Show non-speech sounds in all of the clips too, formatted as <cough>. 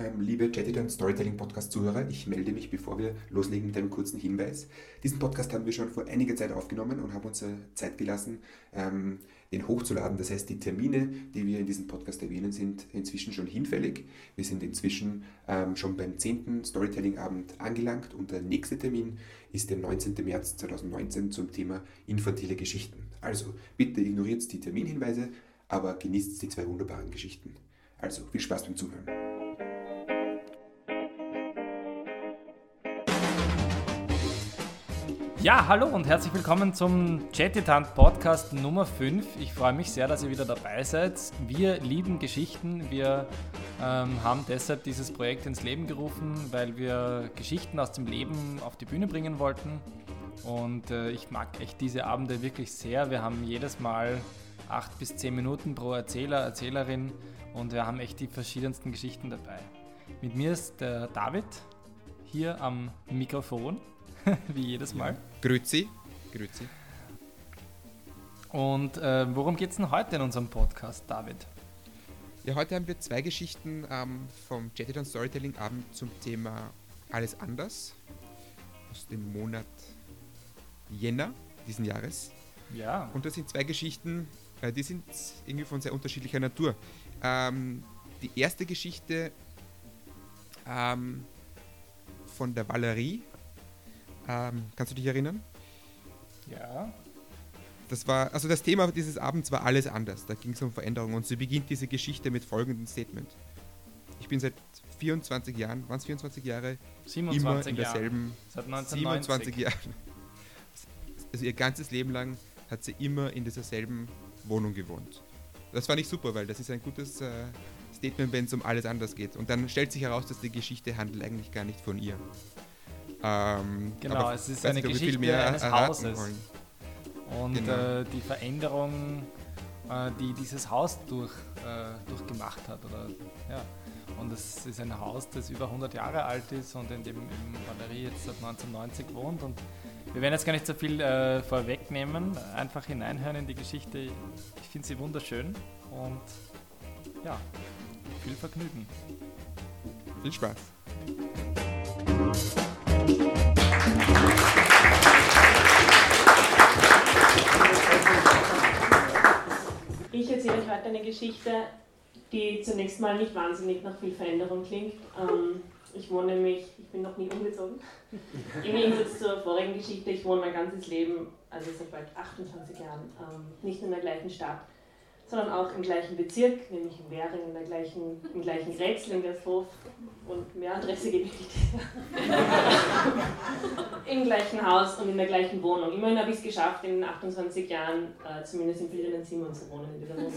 Ähm, liebe Chatted Storytelling Podcast Zuhörer, ich melde mich, bevor wir loslegen, mit einem kurzen Hinweis. Diesen Podcast haben wir schon vor einiger Zeit aufgenommen und haben uns Zeit gelassen, ähm, den hochzuladen. Das heißt, die Termine, die wir in diesem Podcast erwähnen, sind inzwischen schon hinfällig. Wir sind inzwischen ähm, schon beim 10. Storytelling-Abend angelangt und der nächste Termin ist der 19. März 2019 zum Thema infantile Geschichten. Also bitte ignoriert die Terminhinweise, aber genießt die zwei wunderbaren Geschichten. Also viel Spaß beim Zuhören. Ja, hallo und herzlich willkommen zum Chattitant Podcast Nummer 5. Ich freue mich sehr, dass ihr wieder dabei seid. Wir lieben Geschichten. Wir ähm, haben deshalb dieses Projekt ins Leben gerufen, weil wir Geschichten aus dem Leben auf die Bühne bringen wollten. Und äh, ich mag echt diese Abende wirklich sehr. Wir haben jedes Mal acht bis zehn Minuten pro Erzähler, Erzählerin und wir haben echt die verschiedensten Geschichten dabei. Mit mir ist der David hier am Mikrofon. <laughs> wie jedes Mal. Grüezi. Grüezi. Und äh, worum geht es denn heute in unserem Podcast, David? Ja, heute haben wir zwei Geschichten ähm, vom Jetted Storytelling Abend zum Thema Alles anders aus dem Monat Jänner diesen Jahres. Ja. Und das sind zwei Geschichten, äh, die sind irgendwie von sehr unterschiedlicher Natur. Ähm, die erste Geschichte ähm, von der Valerie ähm, kannst du dich erinnern? Ja. Das war, also das Thema dieses Abends war alles anders. Da ging es um Veränderung und sie beginnt diese Geschichte mit folgendem Statement. Ich bin seit 24 Jahren, waren es 24 Jahre? 27 immer in derselben. Seit 1990. 27 Jahren. Also ihr ganzes Leben lang hat sie immer in dieser selben Wohnung gewohnt. Das fand ich super, weil das ist ein gutes äh, Statement, wenn es um alles anders geht. Und dann stellt sich heraus, dass die Geschichte handelt eigentlich gar nicht von ihr. Ähm, genau, es ist eine Geschichte eines Hauses. Wollen. Und genau. äh, die Veränderung, äh, die dieses Haus durch, äh, durchgemacht hat. Oder, ja. Und es ist ein Haus, das über 100 Jahre alt ist und in dem Valerie jetzt seit 1990 wohnt. Und wir werden jetzt gar nicht so viel äh, vorwegnehmen, einfach hineinhören in die Geschichte. Ich finde sie wunderschön und ja, viel Vergnügen. Viel Spaß. Ich erzähle euch heute eine Geschichte, die zunächst mal nicht wahnsinnig nach viel Veränderung klingt. Ähm, ich wohne nämlich, ich bin noch nie umgezogen. Im Gegensatz zur vorigen Geschichte, ich wohne mein ganzes Leben, also seit bald 28 Jahren, ähm, nicht in der gleichen Stadt sondern auch im gleichen Bezirk, nämlich in Währing, in der gleichen, im gleichen Rätsel in Gersthof und mehr Adresse gebe ich nicht. <laughs> Im gleichen Haus und in der gleichen Wohnung. Immerhin habe ich es geschafft, in 28 Jahren äh, zumindest in verschiedenen Zimmern zu wohnen in dieser Wohnung.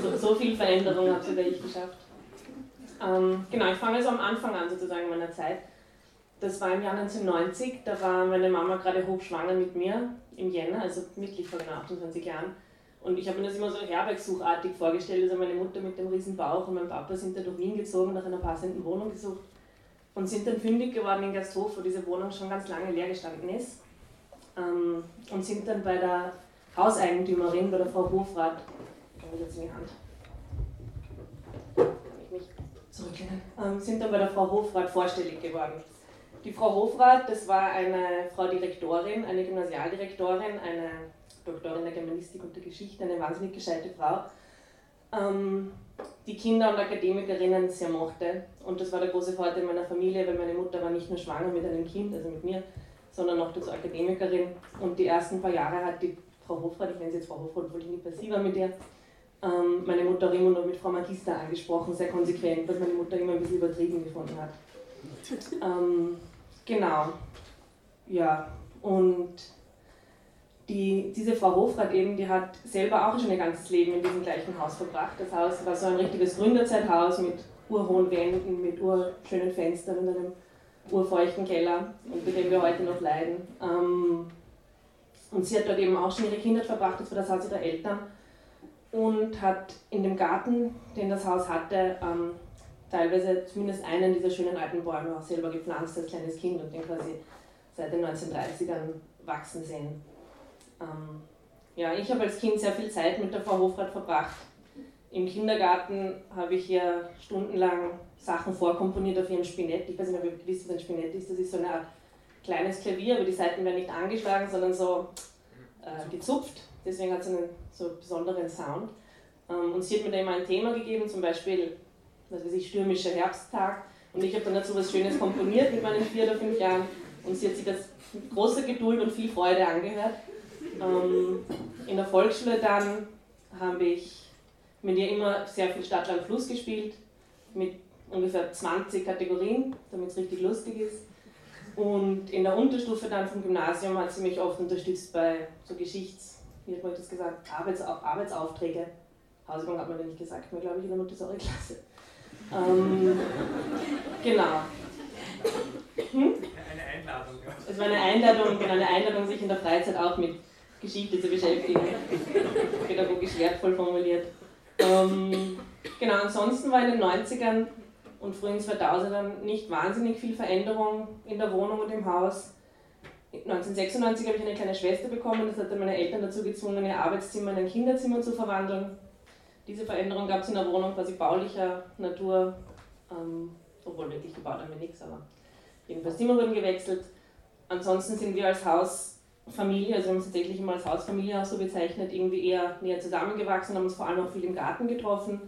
So, so viel Veränderung habe sogar ich geschafft. Ähm, genau, ich fange also am Anfang an sozusagen meiner Zeit. Das war im Jahr 1990, da war meine Mama gerade hochschwanger mit mir im Jänner, also wirklich vor genau 28 Jahren. Und ich habe mir das immer so herbergsuchartig vorgestellt. Also meine Mutter mit dem riesen Bauch und mein Papa sind dann durch Wien gezogen, nach einer passenden Wohnung gesucht und sind dann fündig geworden in Gersthof, wo diese Wohnung schon ganz lange leer gestanden ist. Ähm, und sind dann bei der Hauseigentümerin, bei der Frau Hofrat, ich jetzt in die Hand, kann ich mich zurücklehnen, ähm, sind dann bei der Frau Hofrat vorstellig geworden. Die Frau Hofrat, das war eine Frau Direktorin, eine Gymnasialdirektorin, eine Doktorin der Germanistik und der Geschichte, eine wahnsinnig gescheite Frau, ähm, die Kinder und Akademikerinnen sehr mochte. Und das war der große Vorteil meiner Familie, weil meine Mutter war nicht nur schwanger mit einem Kind, also mit mir, sondern noch dazu Akademikerin. Und die ersten paar Jahre hat die Frau Hofrat, ich nenne sie jetzt Frau Hofrat, obwohl ich nicht passiv mit ihr, ähm, meine Mutter auch immer nur mit Frau Magister angesprochen, sehr konsequent, was meine Mutter immer ein bisschen übertrieben gefunden hat. <laughs> Ähm, genau. Ja, und die, diese Frau Hofrat eben, die hat selber auch schon ihr ganzes Leben in diesem gleichen Haus verbracht. Das Haus war so ein richtiges Gründerzeithaus mit urhohen Wänden, mit urschönen Fenstern und einem urfeuchten Keller, unter dem wir heute noch leiden. Ähm, und sie hat dort eben auch schon ihre Kindheit verbracht, das war das Haus ihrer Eltern. Und hat in dem Garten, den das Haus hatte, ähm, teilweise zumindest einen dieser schönen alten Bäume auch selber gepflanzt als kleines Kind und den quasi seit den 1930ern wachsen sehen. Ähm, ja, ich habe als Kind sehr viel Zeit mit der Frau Hofrat verbracht. Im Kindergarten habe ich ihr stundenlang Sachen vorkomponiert auf ihrem Spinett. Ich weiß nicht, ob ihr wisst, was ein Spinett ist. Das ist so eine Art kleines Klavier, aber die Seiten werden nicht angeschlagen, sondern so äh, gezupft. Deswegen hat es einen so besonderen Sound. Ähm, und sie hat mir da immer ein Thema gegeben, zum Beispiel, was weiß ich, stürmischer Herbsttag. Und ich habe dann dazu was Schönes komponiert mit meinen vier oder fünf Jahren. Und sie hat sich das mit großer Geduld und viel Freude angehört. Ähm, in der Volksschule dann habe ich mit ihr immer sehr viel Stadtland Fluss gespielt, mit ungefähr 20 Kategorien, damit es richtig lustig ist. Und in der Unterstufe dann vom Gymnasium hat sie mich oft unterstützt bei so Geschichts, wie hat man das gesagt, Arbeitsau Arbeitsaufträge. Hausübung hat man ja nicht gesagt, mir glaube ich in der Montessori-Klasse. Ähm, genau. Hm? Eine Einladung. Ja. Es war eine Einladung, genau, eine Einladung, sich in der Freizeit auch mit Geschichte zu beschäftigen. Pädagogisch wertvoll formuliert. Ähm, genau, ansonsten war in den 90ern und frühen 2000ern nicht wahnsinnig viel Veränderung in der Wohnung und im Haus. 1996 habe ich eine kleine Schwester bekommen, das hat dann meine Eltern dazu gezwungen, ihr Arbeitszimmer in ein Kinderzimmer zu verwandeln. Diese Veränderung gab es in der Wohnung quasi baulicher Natur, ähm, obwohl wirklich gebaut haben wir nichts, aber jedenfalls Zimmer wurden gewechselt. Ansonsten sind wir als Hausfamilie, also wir haben uns tatsächlich immer als Hausfamilie auch so bezeichnet, irgendwie eher näher zusammengewachsen, haben uns vor allem auch viel im Garten getroffen.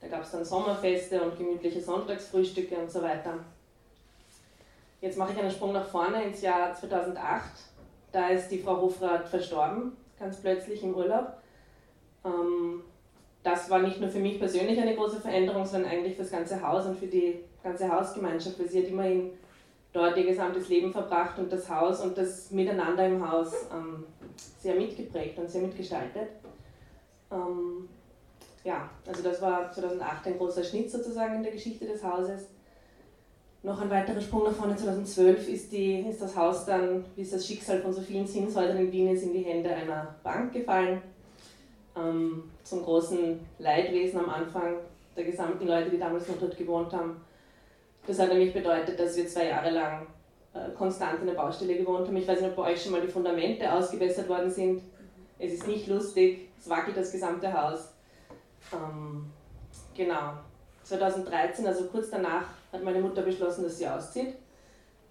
Da gab es dann Sommerfeste und gemütliche Sonntagsfrühstücke und so weiter. Jetzt mache ich einen Sprung nach vorne ins Jahr 2008. Da ist die Frau Hofrat verstorben, ganz plötzlich im Urlaub. Ähm, das war nicht nur für mich persönlich eine große Veränderung, sondern eigentlich für das ganze Haus und für die ganze Hausgemeinschaft, weil sie hat immerhin dort ihr gesamtes Leben verbracht und das Haus und das Miteinander im Haus ähm, sehr mitgeprägt und sehr mitgestaltet. Ähm, ja, also das war 2008 ein großer Schnitt sozusagen in der Geschichte des Hauses. Noch ein weiterer Sprung nach vorne, 2012 ist, die, ist das Haus dann, wie es das Schicksal von so vielen Zinshäusern in Wien ist, in die Hände einer Bank gefallen. Ähm, zum großen Leidwesen am Anfang der gesamten Leute, die damals noch dort gewohnt haben. Das hat nämlich bedeutet, dass wir zwei Jahre lang äh, konstant in der Baustelle gewohnt haben. Ich weiß nicht, ob bei euch schon mal die Fundamente ausgebessert worden sind. Es ist nicht lustig, es wackelt das gesamte Haus. Ähm, genau. 2013, also kurz danach, hat meine Mutter beschlossen, dass sie auszieht.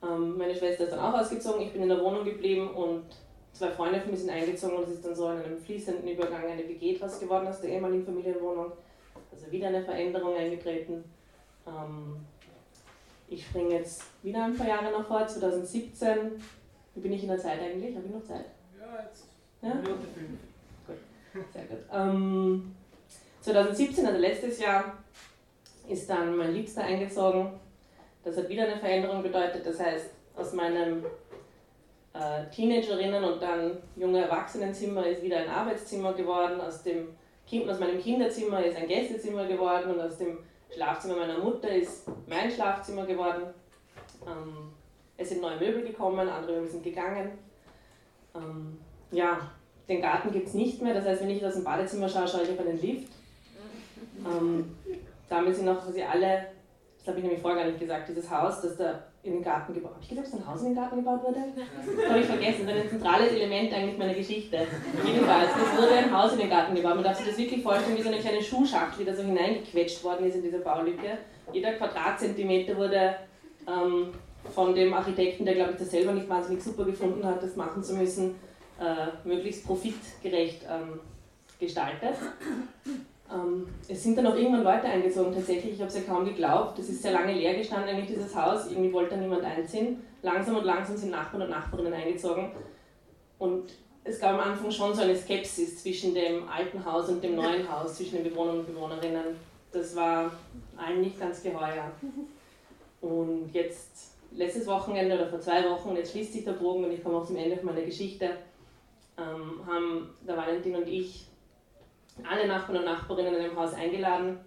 Ähm, meine Schwester ist dann auch ausgezogen, ich bin in der Wohnung geblieben und zwei Freunde von mir sind eingezogen und es ist dann so in einem fließenden Übergang eine WG draus geworden aus der ehemaligen Familienwohnung. Also wieder eine Veränderung eingetreten. Ähm, ich springe jetzt wieder ein paar Jahre nach vor, 2017. Wie bin ich in der Zeit eigentlich? Habe ich noch Zeit? Ja, jetzt ja? Minute fünf. Gut, sehr gut. Ähm, 2017, also letztes Jahr, ist dann mein Liebster eingezogen. Das hat wieder eine Veränderung bedeutet. Das heißt, aus meinem äh, Teenagerinnen und dann junge Erwachsenenzimmer ist wieder ein Arbeitszimmer geworden. Aus, dem kind, aus meinem Kinderzimmer ist ein Gästezimmer geworden und aus dem Schlafzimmer meiner Mutter ist mein Schlafzimmer geworden. Ähm, es sind neue Möbel gekommen, andere Möbel sind gegangen. Ähm, ja, den Garten gibt es nicht mehr. Das heißt, wenn ich aus dem Badezimmer schaue, schaue ich auf einen Lift. Ähm, damit sind auch quasi alle, das habe ich nämlich vorher gar nicht gesagt, dieses Haus, das da in den Garten gebaut Habe ich gesagt, dass ein Haus in den Garten gebaut wurde? Das habe ich vergessen. Das ist ein zentrales Element eigentlich meiner Geschichte. Jedenfalls, es wurde ein Haus in den Garten gebaut. Man darf sich das wirklich vorstellen wie so eine kleine Schuhschachtel, die da so hineingequetscht worden ist in diese Baulücke. Jeder Quadratzentimeter wurde ähm, von dem Architekten, der glaube ich das selber nicht wahnsinnig super gefunden hat, das machen zu müssen, äh, möglichst profitgerecht ähm, gestaltet. Ähm, es sind dann auch irgendwann Leute eingezogen, tatsächlich. Ich habe es ja kaum geglaubt. Das ist sehr lange leer gestanden, eigentlich dieses Haus. Irgendwie wollte da niemand einziehen. Langsam und langsam sind Nachbarn und Nachbarinnen eingezogen. Und es gab am Anfang schon so eine Skepsis zwischen dem alten Haus und dem neuen <laughs> Haus, zwischen den Bewohnern und Bewohnerinnen. Das war allen nicht ganz geheuer. Und jetzt, letztes Wochenende oder vor zwei Wochen, jetzt schließt sich der Bogen und ich komme auch zum Ende meiner Geschichte, ähm, haben der Valentin und ich alle Nachbarn und Nachbarinnen in dem Haus eingeladen,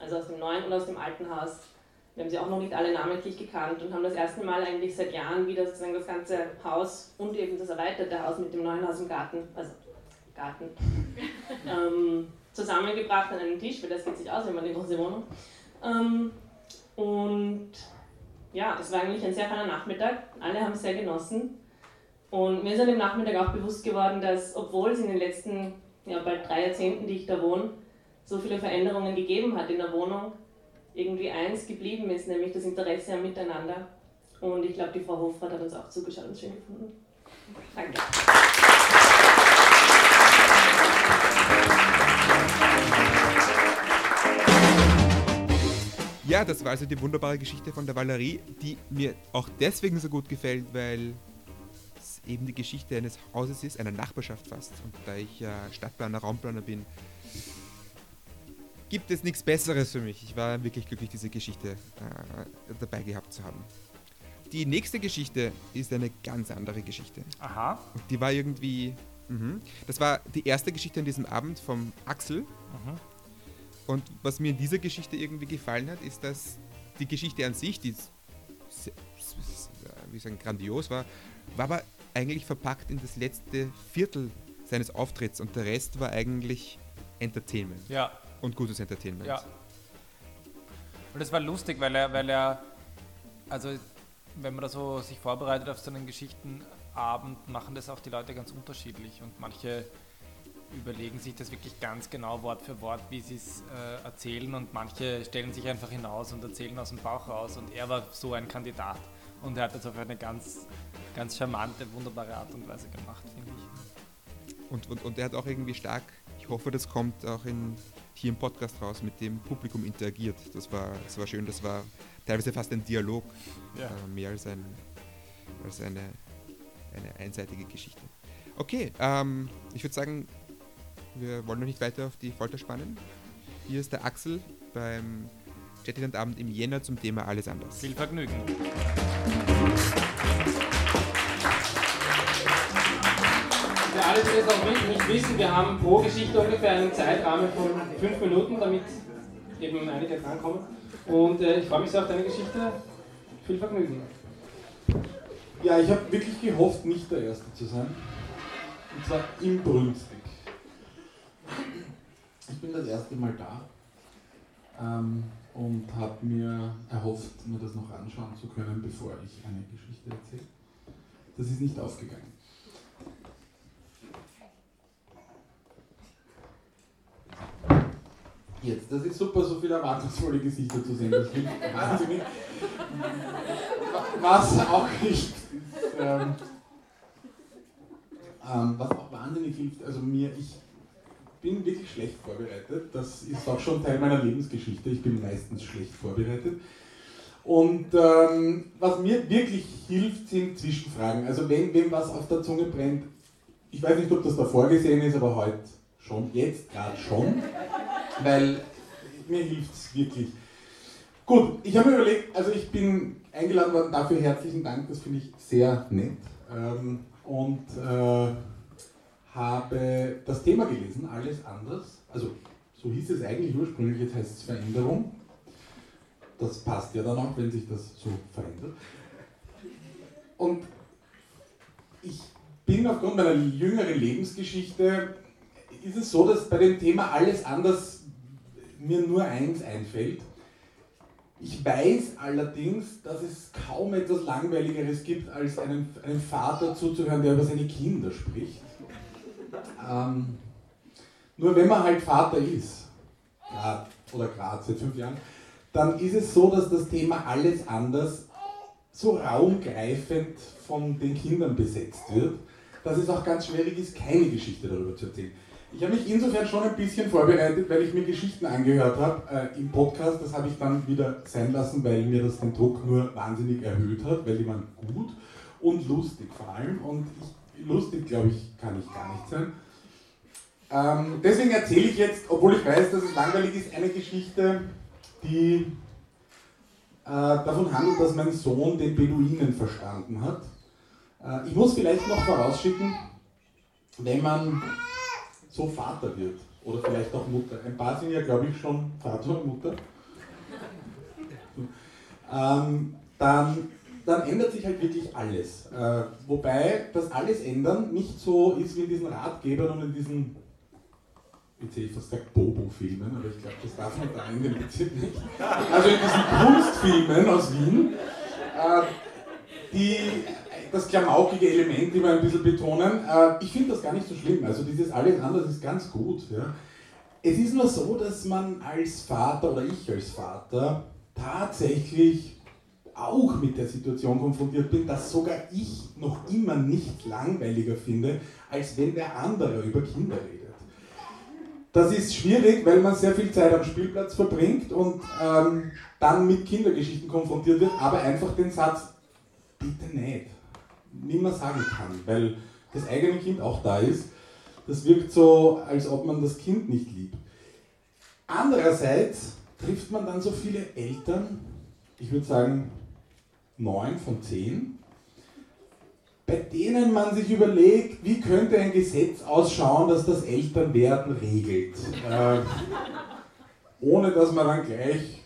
also aus dem neuen und aus dem alten Haus. Wir haben sie auch noch nicht alle namentlich gekannt und haben das erste Mal eigentlich seit Jahren wieder sozusagen das ganze Haus und eben das erweiterte Haus mit dem neuen Haus im Garten, also Garten, <laughs> ähm, zusammengebracht an einen Tisch, weil das geht sich aus, wenn man eine große Wohnung. Ähm, und ja, es war eigentlich ein sehr feiner Nachmittag. Alle haben es sehr genossen. Und mir ist an dem Nachmittag auch bewusst geworden, dass, obwohl es in den letzten ja, bald drei Jahrzehnten, die ich da wohne, so viele Veränderungen gegeben hat in der Wohnung, irgendwie eins geblieben ist, nämlich das Interesse am Miteinander. Und ich glaube, die Frau Hofrat hat uns auch zugeschaut und schön gefunden. Danke. Ja, das war also die wunderbare Geschichte von der Valerie, die mir auch deswegen so gut gefällt, weil es eben die Geschichte eines Hauses ist, einer Nachbarschaft fast. Und da ich ja Stadtplaner, Raumplaner bin, gibt es nichts Besseres für mich. Ich war wirklich glücklich, diese Geschichte äh, dabei gehabt zu haben. Die nächste Geschichte ist eine ganz andere Geschichte. Aha. Die war irgendwie. Mh, das war die erste Geschichte an diesem Abend vom Axel. Mhm. Und was mir in dieser Geschichte irgendwie gefallen hat, ist, dass die Geschichte an sich, die wie sagen, grandios war, war aber eigentlich verpackt in das letzte Viertel seines Auftritts und der Rest war eigentlich Entertainment. Ja. Und gutes Entertainment. Ja. Und es war lustig, weil er, weil er, also wenn man da so sich vorbereitet auf so einen Geschichtenabend, machen das auch die Leute ganz unterschiedlich und manche überlegen sich das wirklich ganz genau Wort für Wort, wie sie es äh, erzählen und manche stellen sich einfach hinaus und erzählen aus dem Bauch raus und er war so ein Kandidat und er hat das auf eine ganz, ganz charmante, wunderbare Art und Weise gemacht, finde ich. Und, und, und er hat auch irgendwie stark, ich hoffe, das kommt auch in, hier im Podcast raus, mit dem Publikum interagiert. Das war, das war schön, das war teilweise fast ein Dialog, Ja. äh, mehr als, ein, als eine, eine einseitige Geschichte. Okay, ähm, ich würde sagen, wir wollen noch nicht weiter auf die Folter spannen. Hier ist der Axel beim Jetland-Abend im Jänner zum Thema Alles anders. Viel Vergnügen. Alle, die das auch nicht wissen, wir haben pro Geschichte ungefähr einen Zeitrahmen von fünf Minuten, damit eben einige drankommen. Und äh, ich freue mich sehr auf deine Geschichte. Viel Vergnügen. Ja, ich habe wirklich gehofft, nicht der Erste zu sein. Und zwar im Brunswick. Ich bin das erste Mal da ähm, und habe mir erhofft, mir das noch anschauen zu können, bevor ich eine Geschichte erzähle. Das ist nicht aufgegangen. Jetzt, das ist super, so viele erwartungsvolle Gesichter zu sehen. Das hilft wahnsinnig. Was auch ist, ähm, ähm, was auch wahnsinnig hilft, also mir, ich bin wirklich schlecht vorbereitet. Das ist auch schon Teil meiner Lebensgeschichte. Ich bin meistens schlecht vorbereitet. Und ähm, was mir wirklich hilft, sind Zwischenfragen. Also wenn wem was auf der Zunge brennt, ich weiß nicht, ob das da vorgesehen ist, aber heute schon, jetzt gerade schon, weil mir hilft es wirklich. Gut, ich habe mir überlegt, also ich bin eingeladen worden, dafür herzlichen Dank, das finde ich sehr nett. Ähm, und äh, habe das Thema gelesen, alles anders. Also so hieß es eigentlich ursprünglich, jetzt heißt es Veränderung. Das passt ja dann auch, wenn sich das so verändert. Und ich bin aufgrund meiner jüngeren Lebensgeschichte, ist es so, dass bei dem Thema alles anders mir nur eins einfällt. Ich weiß allerdings, dass es kaum etwas Langweiligeres gibt, als einem, einem Vater zuzuhören, der über seine Kinder spricht. Ähm, nur wenn man halt Vater ist, grad, oder gerade seit fünf Jahren, dann ist es so, dass das Thema alles anders so raumgreifend von den Kindern besetzt wird, dass es auch ganz schwierig ist, keine Geschichte darüber zu erzählen. Ich habe mich insofern schon ein bisschen vorbereitet, weil ich mir Geschichten angehört habe äh, im Podcast. Das habe ich dann wieder sein lassen, weil mir das den Druck nur wahnsinnig erhöht hat, weil die waren gut und lustig vor allem. Und ich, lustig, glaube ich, kann ich gar nicht sein. Ähm, deswegen erzähle ich jetzt, obwohl ich weiß, dass es langweilig ist, eine Geschichte, die äh, davon handelt, dass mein Sohn den Beduinen verstanden hat. Äh, ich muss vielleicht noch vorausschicken, wenn man so Vater wird oder vielleicht auch Mutter. Ein paar sind ja, glaube ich, schon Vater und Mutter. Ähm, dann, dann ändert sich halt wirklich alles. Äh, wobei das alles ändern nicht so ist wie in diesen Ratgebern und in diesen, jetzt hätte ich fast gesagt Bobo-Filmen, aber ich glaube, das darf man da in dem Bezirk nicht. Also in diesen Kunstfilmen aus Wien, äh, die das klamaukige Element immer ein bisschen betonen. Äh, ich finde das gar nicht so schlimm. Also dieses alles anders ist ganz gut. Ja. Es ist nur so, dass man als Vater oder ich als Vater tatsächlich auch mit der Situation konfrontiert bin, dass sogar ich noch immer nicht langweiliger finde, als wenn der andere über Kinder redet. Das ist schwierig, weil man sehr viel Zeit am Spielplatz verbringt und ähm, dann mit Kindergeschichten konfrontiert wird, aber einfach den Satz, bitte nicht, nicht mehr sagen kann, weil das eigene Kind auch da ist. Das wirkt so, als ob man das Kind nicht liebt. Andererseits trifft man dann so viele Eltern, ich würde sagen neun von zehn, bei denen man sich überlegt, wie könnte ein Gesetz ausschauen, das das Elternwerden regelt. Äh, ohne dass man dann gleich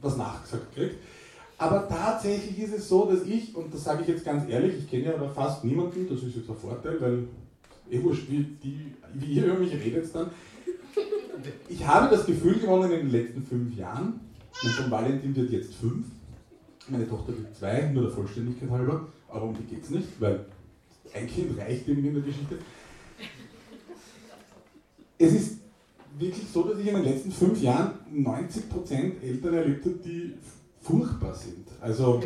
was nachgesagt kriegt. Aber tatsächlich ist es so, dass ich, und das sage ich jetzt ganz ehrlich, ich kenne ja aber fast niemanden, das ist jetzt ein Vorteil, weil eh wurscht, wie, die, wie ihr über mich redet dann. Ich habe das Gefühl gewonnen in den letzten fünf Jahren, mein Sohn Valentin wird jetzt fünf, meine Tochter wird zwei, nur der Vollständigkeit halber, aber um die geht es nicht, weil ein Kind reicht irgendwie in der Geschichte. Es ist wirklich so, dass ich in den letzten fünf Jahren 90% Eltern erlebt habe, die furchtbar sind. Also,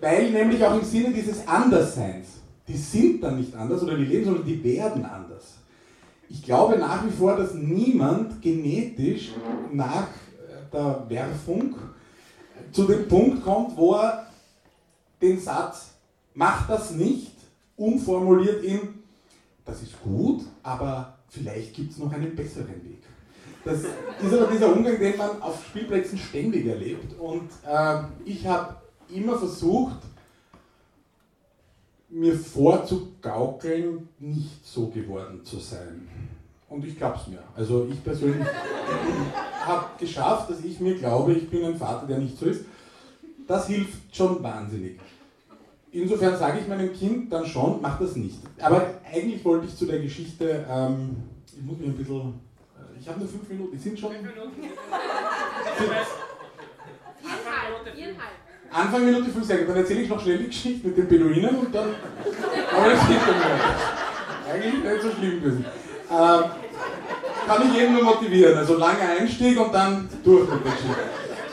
weil nämlich auch im Sinne dieses Andersseins, die sind dann nicht anders oder die leben, sondern die werden anders. Ich glaube nach wie vor, dass niemand genetisch nach der Werfung zu dem Punkt kommt, wo er den Satz, mach das nicht, umformuliert in, das ist gut, aber vielleicht gibt es noch einen besseren Weg. Das ist aber dieser Umgang, den man auf Spielplätzen ständig erlebt. Und äh, ich habe immer versucht, mir vorzugaukeln, nicht so geworden zu sein. Und ich glaube es mir. Also ich persönlich <laughs> habe geschafft, dass ich mir glaube, ich bin ein Vater, der nicht so ist. Das hilft schon wahnsinnig. Insofern sage ich meinem Kind dann schon, mach das nicht. Aber eigentlich wollte ich zu der Geschichte, ähm, ich muss mich ein bisschen, ich habe nur fünf Minuten, die sind schon... Fünf Minuten. <laughs> Anfang Minute 5 Sekunden, dann erzähle ich noch schnell die Geschichte mit den Beduinen und dann Aber das geht dann Eigentlich nicht so schlimm gewesen. Ähm, kann ich jeden nur motivieren, also langer Einstieg und dann durch mit der Geschichte.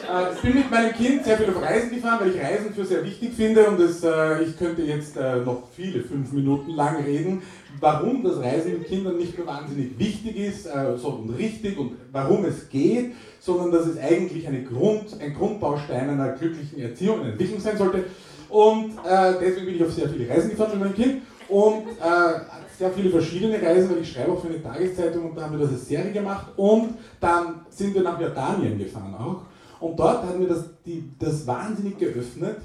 Äh, ich bin mit meinem Kind sehr viel auf Reisen gefahren, weil ich Reisen für sehr wichtig finde und das, äh, ich könnte jetzt äh, noch viele fünf Minuten lang reden, warum das Reisen mit Kindern nicht nur wahnsinnig wichtig ist und richtig und warum es geht, sondern dass es eigentlich eine Grund, ein Grundbaustein einer glücklichen Erziehung und Entwicklung sein sollte. Und deswegen bin ich auf sehr viele Reisen gefahren mit meinem Kind und sehr viele verschiedene Reisen, weil ich schreibe auch für eine Tageszeitung und da haben wir das als Serie gemacht und dann sind wir nach Jordanien gefahren auch und dort hat mir das, die, das wahnsinnig geöffnet,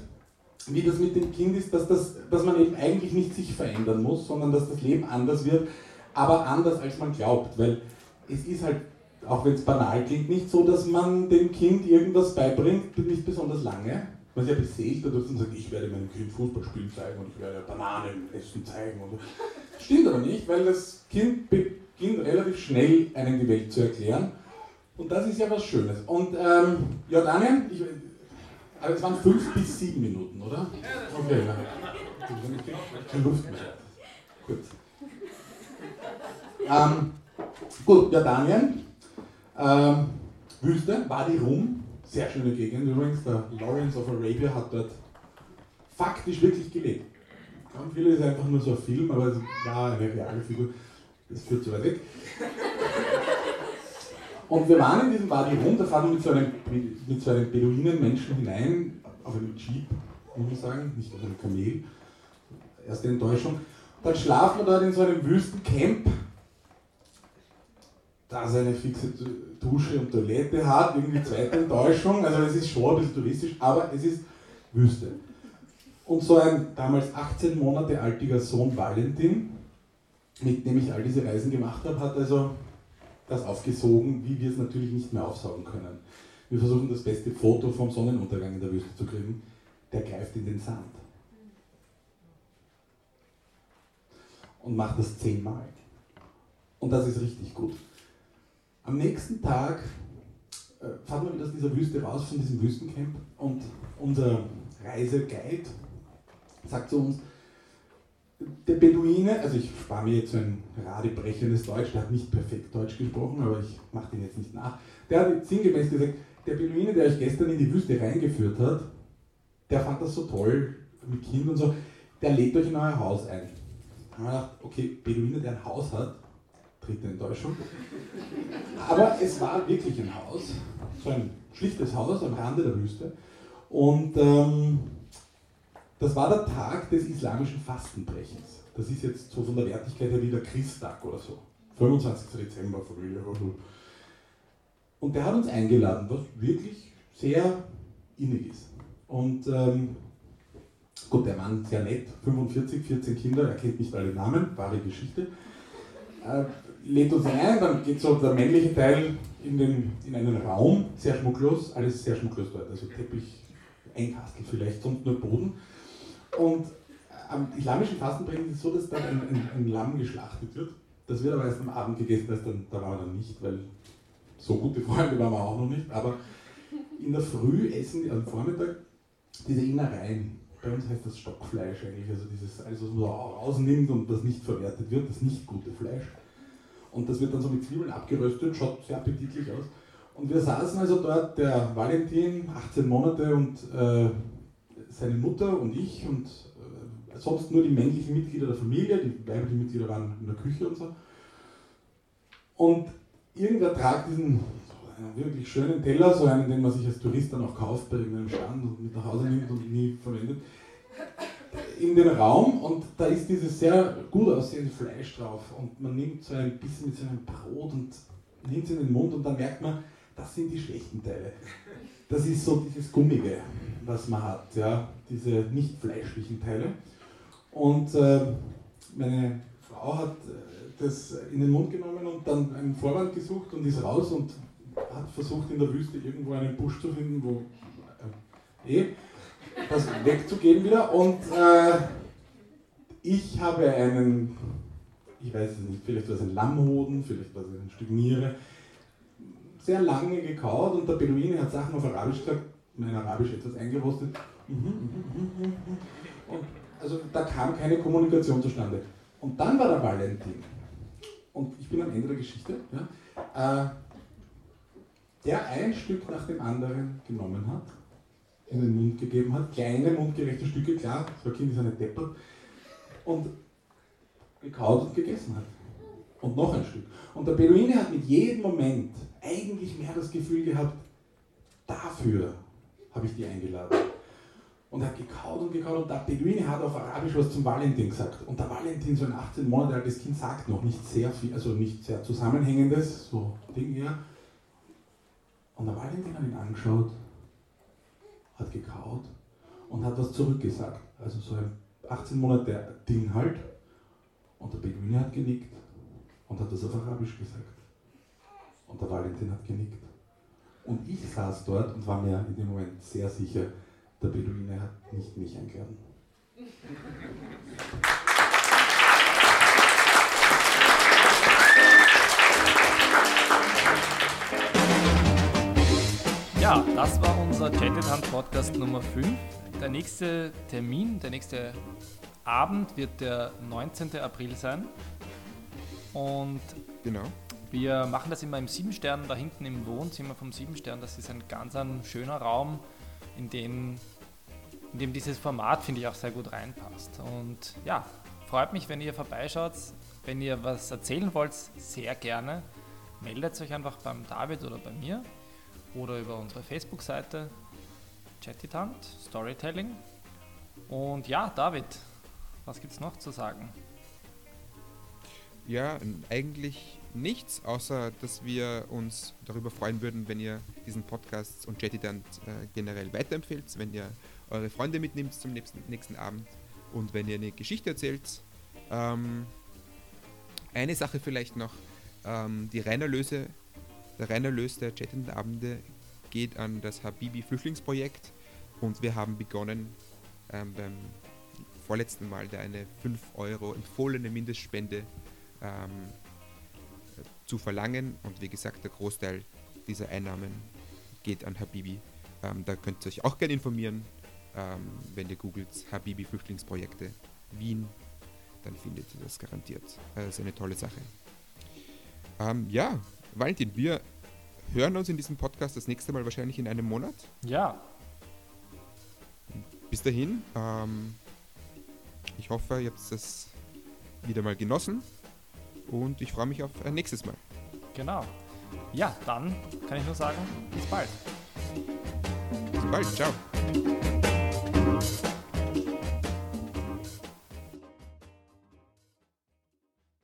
wie das mit dem Kind ist, dass, das, dass man eben eigentlich nicht sich verändern muss, sondern dass das Leben anders wird, aber anders als man glaubt. Weil es ist halt, auch wenn es banal klingt, nicht so, dass man dem Kind irgendwas beibringt, nicht besonders lange. Man ist ja beseelt dadurch und sagt, ich werde meinem Kind Fußball spielen zeigen und ich werde Bananen essen zeigen. Und so. Stimmt aber nicht, weil das Kind beginnt relativ schnell einem die Welt zu erklären und das ist ja was Schönes. Und ähm, Jordanien, ich, also es waren fünf bis sieben Minuten, oder? Okay, ja. Keine Luft mehr. Gut. Ähm, gut, Jordanien. Ähm, Wüste, Wadi Rum, sehr schöne Gegend übrigens. Der Lawrence of Arabia hat dort faktisch wirklich gelebt. Ganz viele ist einfach nur so ein Film, aber es war eine reale Figur. Das führt zu weit weg. Und wir waren in diesem Wadi Rum, da fahren wir mit so einem, mit so einem Beduinenmenschen hinein, auf einem Jeep, muss man sagen, nicht auf einem Kamel. Erste Enttäuschung. Dann schlafen wir dort in so einem Wüstencamp, da es eine fixe Dusche und Toilette hat, irgendwie zweite Enttäuschung. Also es ist schon ein bisschen touristisch, aber es ist Wüste. Und so ein damals 18 Monate altiger Sohn Valentin, mit dem ich all diese Reisen gemacht habe, hat also das aufgesogen, wie wir es natürlich nicht mehr aufsaugen können. Wir versuchen das beste Foto vom Sonnenuntergang in der Wüste zu kriegen. Der greift in den Sand. Und macht das zehnmal. Und das ist richtig gut. Am nächsten Tag äh, fahren wir wieder aus dieser Wüste raus, von diesem Wüstencamp, und unser Reiseguide sagt zu uns, der Beduine, also ich spare mir jetzt so ein radebrechendes Deutsch, der hat nicht perfekt Deutsch gesprochen, aber ich mache den jetzt nicht nach. Der hat sinngemäß gesagt, der Beduine, der euch gestern in die Wüste reingeführt hat, der fand das so toll mit Kind und so, der lädt euch in euer Haus ein. Da haben wir gedacht, okay, Beduine, der ein Haus hat, dritte Enttäuschung. Aber es war wirklich ein Haus, so ein schlichtes Haus am Rande der Wüste. Und ähm, das war der Tag des islamischen Fastenbrechens. Das ist jetzt so von der Wertigkeit her wie der Christtag oder so. 25. Dezember, Familie. Und der hat uns eingeladen, was wirklich sehr innig ist. Und ähm, gut, der Mann sehr nett, 45, 14 Kinder, er kennt nicht alle Namen, wahre Geschichte. Äh, lädt uns ein, dann geht so der männliche Teil in, den, in einen Raum, sehr schmucklos, alles sehr schmucklos dort, also Teppich, Einkastel vielleicht, sonst nur Boden. Und am islamischen Fastenbrechen ist es so, dass dann ein, ein, ein, Lamm geschlachtet wird. Das wird aber erst am Abend gegessen, das dann, da waren wir dann nicht, weil so gute Freunde waren wir auch noch nicht. Aber in der Früh essen die, am Vormittag, diese Innereien. Bei uns heißt das Stockfleisch eigentlich, also dieses, alles, was man rausnimmt und das nicht verwertet wird, das nicht gute Fleisch. Und das wird dann so mit Zwiebeln abgeröstet, schaut sehr appetitlich aus. Und wir saßen also dort, der Valentin, 18 Monate und äh, seine Mutter und ich und äh, sonst nur die männlichen Mitglieder der Familie, die weiblichen Mitglieder waren in der Küche und so. Und irgendwer tragt diesen so wirklich schönen Teller, so einen, den man sich als Tourist dann auch kauft bei irgendeinem Stand und mit nach Hause nimmt und nie verwendet, in den Raum und da ist dieses sehr gut aussehende Fleisch drauf und man nimmt so ein bisschen mit seinem Brot und nimmt es in den Mund und dann merkt man, das sind die schlechten Teile. Das ist so dieses Gummige, was man hat, ja, diese nicht fleischlichen Teile. Und äh, meine Frau hat äh, das in den Mund genommen und dann einen Vorwand gesucht und ist raus und hat versucht in der Wüste irgendwo einen Busch zu finden, wo äh, eh das wegzugeben wieder. Und äh, ich habe einen, ich weiß es nicht, vielleicht war es ein Lammhoden, vielleicht war es ein Stück Niere, sehr lange gekaut und der Beduine hat Sachen auf Arabisch gesagt, mein Arabisch etwas eingerostet. Mhm, mhm, mhm, und also da kam keine Kommunikation zustande. Und dann war der Valentin. Und ich bin am Ende der Geschichte. Ja, äh, der ein Stück nach dem anderen genommen hat, in den Mund gegeben hat, kleine mundgerechte Stücke, klar, ein Kind ist nicht deppert, und gekaut und gegessen hat. Und noch ein Stück. Und der Beduine hat mit jedem Moment eigentlich mehr das Gefühl gehabt, dafür habe ich die eingeladen. Und er hat gekaut und gekaut und der Beduine hat auf Arabisch was zum Valentin gesagt. Und der Valentin, so ein 18 Monate altes Kind, sagt noch nicht sehr viel, also nicht sehr zusammenhängendes, so Ding hier. Und der Valentin hat ihn angeschaut, hat gekaut und hat was zurückgesagt. Also so ein 18 Monate Ding halt. Und der Beduine hat genickt und hat das auf Arabisch gesagt. Und der Valentin hat genickt. Und ich saß dort und war mir in dem Moment sehr sicher, der Beduine hat nicht mich eingeladen. Ja, das war unser Chatted Hand Podcast Nummer 5. Der nächste Termin, der nächste Abend wird der 19. April sein. Und genau. Wir machen das immer im Siebenstern, da hinten im Wohnzimmer vom Siebenstern. Das ist ein ganz ein schöner Raum, in dem, in dem dieses Format, finde ich, auch sehr gut reinpasst. Und ja, freut mich, wenn ihr vorbeischaut. Wenn ihr was erzählen wollt, sehr gerne. Meldet euch einfach beim David oder bei mir oder über unsere Facebook-Seite Chattitant, Storytelling. Und ja, David, was gibt es noch zu sagen? Ja, eigentlich nichts, außer dass wir uns darüber freuen würden, wenn ihr diesen Podcast und Jetty dann äh, generell weiterempfehlt, wenn ihr eure Freunde mitnimmt zum nächsten, nächsten Abend und wenn ihr eine Geschichte erzählt. Ähm, eine Sache vielleicht noch, ähm, die Reinerlöse, der Reinerlös der Abende geht an das Habibi Flüchtlingsprojekt und wir haben begonnen ähm, beim vorletzten Mal da eine 5 Euro empfohlene Mindestspende ähm, zu verlangen. Und wie gesagt, der Großteil dieser Einnahmen geht an Habibi. Ähm, da könnt ihr euch auch gerne informieren, ähm, wenn ihr googelt Habibi Flüchtlingsprojekte Wien. dann findet ihr das garantiert. Das ist eine tolle Sache. Ähm, ja, Valentin, wir hören uns in diesem Podcast das nächste Mal wahrscheinlich in einem Monat. Ja. Bis dahin, ähm, ich hoffe, ihr habt es wieder mal genossen und ich freue mich auf ein nächstes Mal. Genau. Ja, dann kann ich nur sagen, bis bald. Bis bald, ciao.